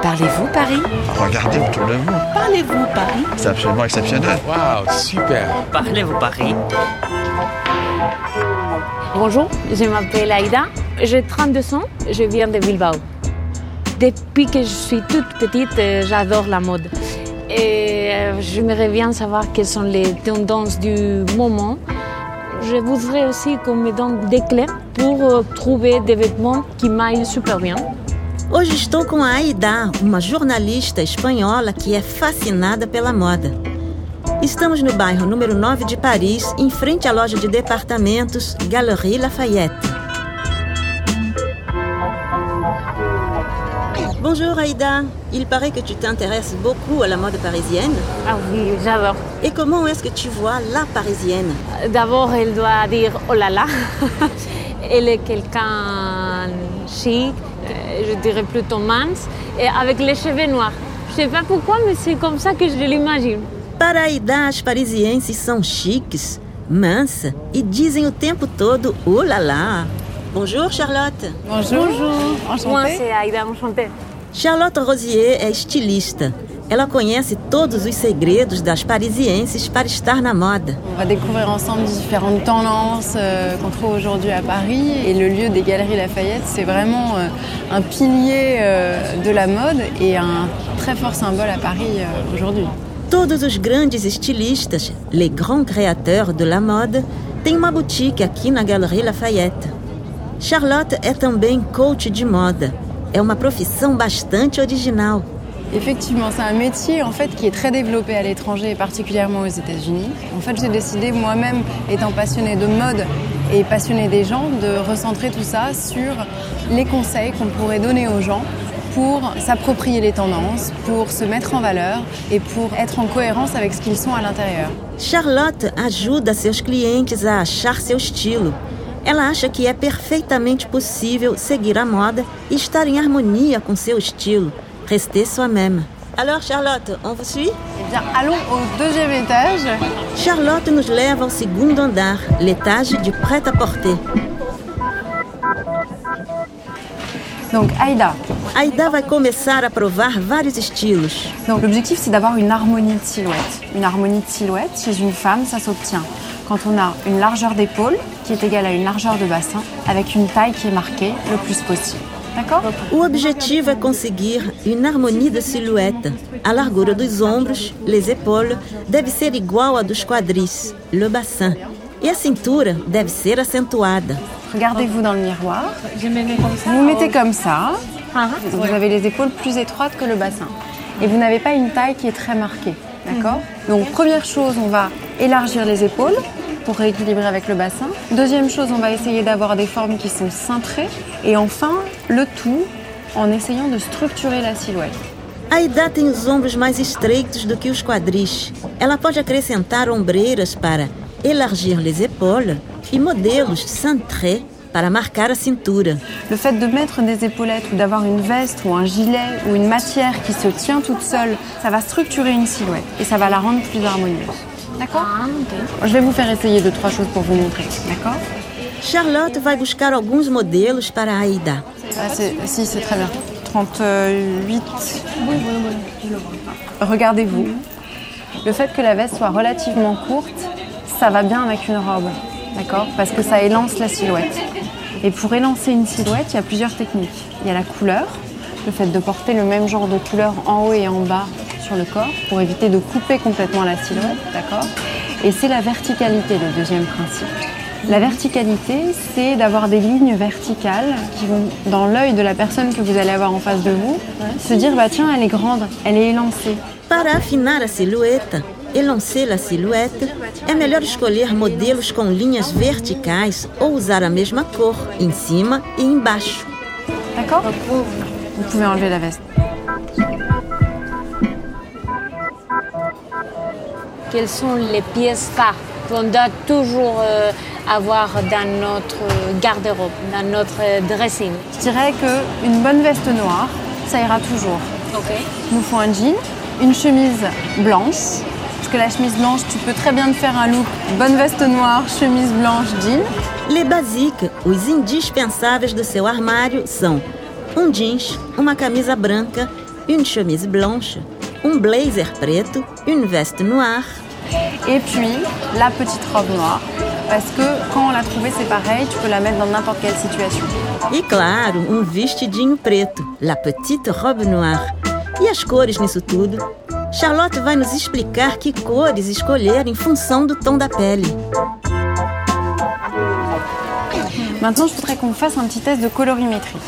Parlez-vous Paris Regardez autour de vous. Parlez-vous Paris C'est absolument exceptionnel. Waouh, super. Parlez-vous Paris Bonjour, je m'appelle Aïda, j'ai 32 ans, je viens de Bilbao. Depuis que je suis toute petite, euh, j'adore la mode. Et euh, j'aimerais bien savoir quelles sont les tendances du moment. Je voudrais aussi qu'on me donne des clés pour euh, trouver des vêtements qui m'aillent super bien. Hoje estou com a Aida, uma jornalista espanhola que é fascinada pela moda. Estamos no bairro número 9 de Paris, em frente à loja de departamentos Galerie Lafayette. Bonjour Aïda, il paraît que tu t'intéresses beaucoup à la mode parisienne. Ah oui, j'adore. Et comment est-ce que tu vois la parisienne D'abord, elle doit dire oh là là. elle est quelqu'un chic, je dirais plutôt mince, et avec les cheveux noirs. Je sais pas pourquoi, mais c'est comme ça que je l'imagine. Para Aida, as parisienses são chiques, mansa e dizem o tempo todo oh là là. Bonjour Charlotte. Bonjour. Bonjour. Moi, c'est Aïda, enchantée. Charlotte Rosier é estilista. Ela conhece todos os segredos das parisienses para estar na moda. On va découvrir ensemble différentes tendances euh, qu'on trouve aujourd'hui à Paris. Et le lieu des Galeries Lafayette, c'est vraiment euh, un pilier euh, de la mode et un très fort symbole à Paris euh, aujourd'hui. Todos os grandes estilistas, les grands créateurs de la mode, têm uma boutique aqui na Galerie Lafayette. Charlotte é também coach de moda. É uma profissão bastante original. Effectivement, c'est un métier qui est très développé à l'étranger et particulièrement aux États-Unis. En fait, j'ai décidé moi-même, étant passionnée de mode et passionnée des gens, de recentrer tout ça sur les conseils qu'on pourrait donner aux gens pour s'approprier les tendances, pour se mettre en valeur et pour être en cohérence avec ce qu'ils sont à l'intérieur. Charlotte ajuda seus clientes a achar seu estilo. Ela acha que é perfeitamente possível seguir a moda e estar em harmonia com seu estilo. Rester soi-même. Alors Charlotte, on vous suit? Eh bien, allons au deuxième étage. Charlotte nos leva ao segundo andar, l'étage du prêt-à-porter. Donc, Aïda. Aida vai começar a provar vários estilos. Donc, l'objectif, c'est d'avoir une harmonie de silhouette. Une harmonie de silhouette, chez une femme, ça s'obtient quand on a une largeur d'épaule qui est égale à une largeur de bassin avec une taille qui est marquée le plus possible. D'accord O objetivo é conseguir une harmonie de silhouette. A largura dos ombros, les épaules, deve ser igual à dos quadris, le bassin. E a cintura deve ser acentuada. Regardez-vous dans le miroir. Vous vous mettez comme ça. Ah, Vous avez les épaules plus étroites que le bassin. Et vous n'avez pas une taille qui est très marquée. D'accord Donc, première chose, on va élargir les épaules pour rééquilibrer avec le bassin. Deuxième chose, on va essayer d'avoir des formes qui sont cintrées. Et enfin, le tout en essayant de structurer la silhouette. Aida tem os ombros mais estreitos do que os quadris. Ela pode acrescentar ombreiras para élargir les épaules e modelos cintrés para marcar a cintura. Le fait de mettre des épaulettes ou d'avoir une veste ou un gilet ou une matière qui se tient toute seule, ça va structurer une silhouette et ça va la rendre plus harmonieuse. D'accord. Je vais vous faire essayer deux, trois choses pour vous montrer. D'accord Charlotte vai buscar alguns modelos para Aida. Ah, Si, c'est très bien. 38. Regardez-vous. Le fait que la veste soit relativement courte, ça va bien avec une robe. D'accord? Parce que ça élance la silhouette. Et pour élancer une silhouette, il y a plusieurs techniques. Il y a la couleur, le fait de porter le même genre de couleur en haut et en bas sur le corps pour éviter de couper complètement la silhouette. D'accord? Et c'est la verticalité, le deuxième principe. La verticalité, c'est d'avoir des lignes verticales qui vont dans l'œil de la personne que vous allez avoir en face de vous, se dire bah tiens, elle est grande, elle est élancée. Para afinar a silhueta, elancer a silhueta, é melhor escolher modelos com linhas verticais ou usar a mesma cor em cima e embaixo. D'accord? Vous pouvez enlever la veste. Quelles sont les pièces phares qu'on doit toujours euh, avoir dans notre garde-robe, dans notre dressing Je dirais qu'une bonne veste noire, ça ira toujours. Ok. Il nous faut un jean, une chemise blanche. Parce que la chemise blanche, tu peux très bien te faire un look bonne veste noire, chemise blanche, jean. Les basiques, os indispensáveis do seu armário são um jeans, uma camisa branca une chemise blanche, um blazer preto, une veste noire. Et puis la petite robe noire. Parce que quand on l'a trouvée, c'est pareil, tu peux la mettre dans n'importe quelle situation. E claro, um vestidinho preto, la petite robe noire. E as cores nisso tudo? Charlotte vai nos explicar que cores escolher em função do tom da pele. Maintenant, je voudrais qu'on fasse un petit test de colorimétrie.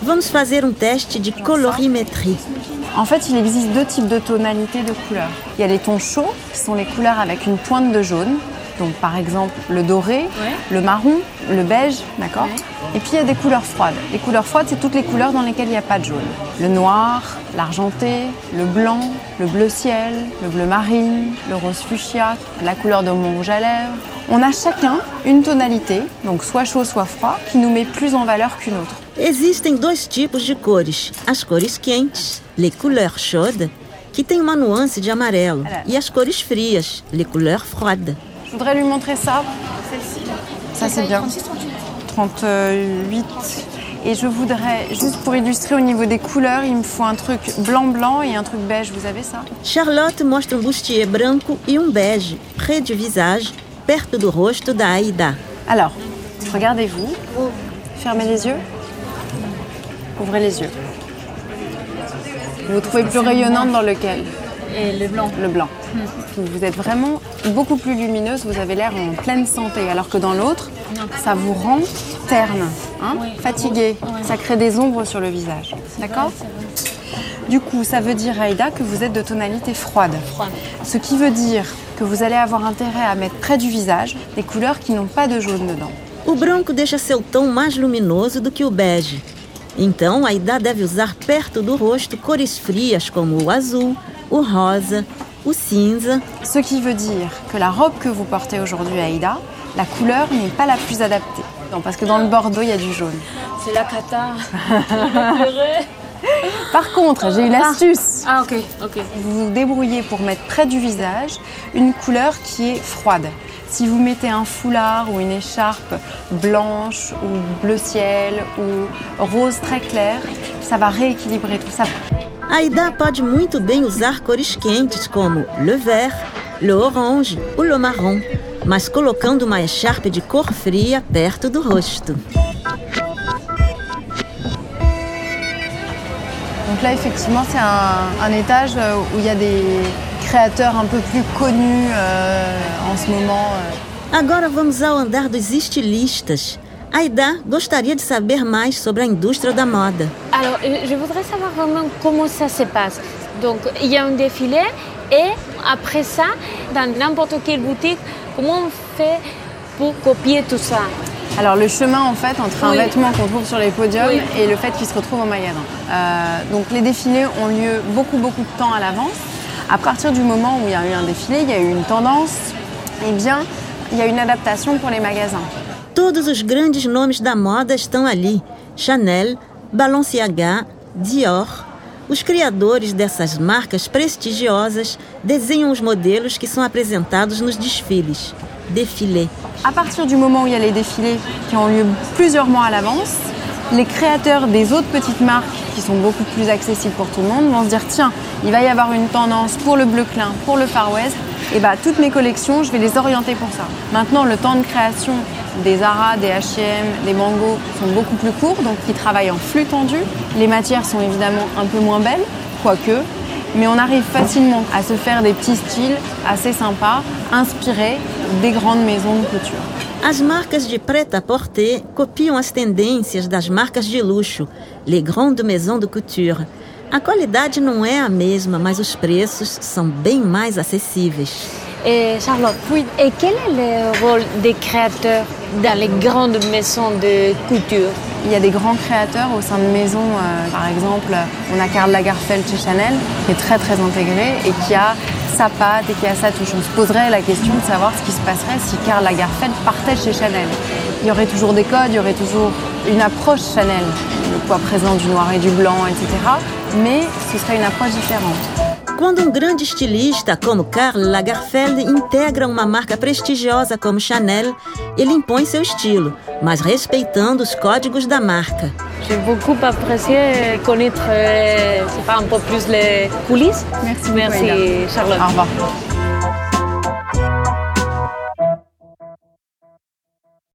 Vamos fazer um teste de colorimétrie. En fait, il existe deux types de tonalités de couleurs. Il y a les tons chauds, qui sont les couleurs avec une pointe de jaune. Donc, par exemple, le doré, le marron, le beige, d'accord Et puis, il y a des couleurs froides. Les couleurs froides, c'est toutes les couleurs dans lesquelles il n'y a pas de jaune. Le noir, l'argenté, le blanc, le bleu ciel, le bleu marine, le rose fuchsia, la couleur de mon rouge à lèvres. On a chacun une tonalité, donc soit chaud, soit froid, qui nous met plus en valeur qu'une autre. Existem dois tipos de cores: as cores quentes, les couleurs chaudes, que tem uma nuance de amarelo, e as cores frias, les couleurs froides. Je voudrais lui montrer ça. Ça, c'est bien. 38. Et je voudrais, juste pour illustrer au niveau des couleurs, il me faut un truc blanc-blanc et un truc beige. Vous avez ça? Charlotte mostra um bustier branco e um bege, près du visage, perto do rosto da Aida. Alors, regardez-vous. Fermez les yeux. Ouvrez les yeux. Vous vous trouvez plus rayonnante dans lequel? Et le blanc. Le blanc. Vous êtes vraiment beaucoup plus lumineuse, vous avez l'air en pleine santé, alors que dans l'autre, ça vous rend terne, hein, fatiguée. Ça crée des ombres sur le visage. D'accord Du coup, ça veut dire, Aïda, que vous êtes de tonalité froide. Froide. Ce qui veut dire que vous allez avoir intérêt à mettre près du visage des couleurs qui n'ont pas de jaune dedans. O branco deixa seu tom mais luminoso do que o bege. Então, a Aida deve usar perto do rosto cores frias como o azul, o rosa, o cinza. Ce qui veut dire que la robe que vous portez aujourd'hui, Aïda, la couleur n'est pas la plus adaptée. Non, parce que dans le bordeaux, il y a du jaune. C'est la cata. Par contre, j'ai eu l'astuce. ah, ok, ok. Vous vous débrouillez pour mettre près du visage une couleur qui est froide. Si vous mettez un foulard ou une écharpe blanche ou bleu ciel ou rose très clair, ça va rééquilibrer tout ça. A Aida pode muito bem usar cores quentes como le vert, le orange ou le marrom, mas colocando uma echarpe de cor fria perto do rosto. Donc là, effectivement, c'est un, un étage euh, où il y a des créateurs un peu plus connus euh, en ce moment. euh. Agora vamos ao andar dos estilistas. Aida gostaria de saber mais sobre a indústria da moda. Alors, euh, je voudrais savoir vraiment comment ça se passe. Donc, il y a un défilé et après ça, dans n'importe quelle boutique, comment on fait pour copier tout ça? Alors le chemin en fait entre un Oui. vêtement qu'on trouve sur les podiums Oui. et le fait qu'il se retrouve au magasin. Euh, donc les défilés ont lieu beaucoup beaucoup de temps à l'avance. À partir du moment où il y a eu un défilé, il y a eu une tendance, eh bien il y a une adaptation pour les magasins. Todos os grandes nomes da moda estão ali: Chanel, Balenciaga, Dior. Os criadores dessas marcas prestigiosas desenham os modelos que são apresentados nos desfiles. Défilé. À partir du moment où il y a les défilés qui ont lieu plusieurs mois à l'avance, les créateurs des autres petites marques qui sont beaucoup plus accessibles pour tout le monde vont se dire tiens, il va y avoir une tendance pour le bleu clin, pour le Far West, et bah toutes mes collections, je vais les orienter pour ça. Maintenant, le temps de création des Zara, des H&M, des Mango sont beaucoup plus courts, donc ils travaillent en flux tendu. Les matières sont évidemment un peu moins belles, quoique, mais on arrive facilement à se faire des petits styles assez sympas, inspirés des grandes maisons de couture. As marcas de prêt-à-porter copiam as tendências das marcas de luxo, les grandes maisons de couture. A qualidade não é a mesma, mas os preços são bem mais acessíveis. Et Charlotte, et quel est le rôle des créateurs dans les grandes maisons de couture? Il y a des grands créateurs au sein de maisons, euh, par exemple, on a Karl Lagerfeld chez Chanel, qui est très très intégré et qui a sa patte et qui a sa touche. On se poserait la question de savoir ce qui se passerait si Karl Lagerfeld partait chez Chanel. Il y aurait toujours des codes, il y aurait toujours une approche Chanel, le poids présent du noir et du blanc, etc. Mais ce serait une approche différente. Quando um grande estilista como Karl Lagerfeld integra uma marca prestigiosa como Chanel, ele impõe seu estilo, mas respeitando os códigos da marca. J'ai beaucoup apprécié connaître, euh, c'est pas un peu plus les coulisses. Merci Merci. Charlotte. Au revoir.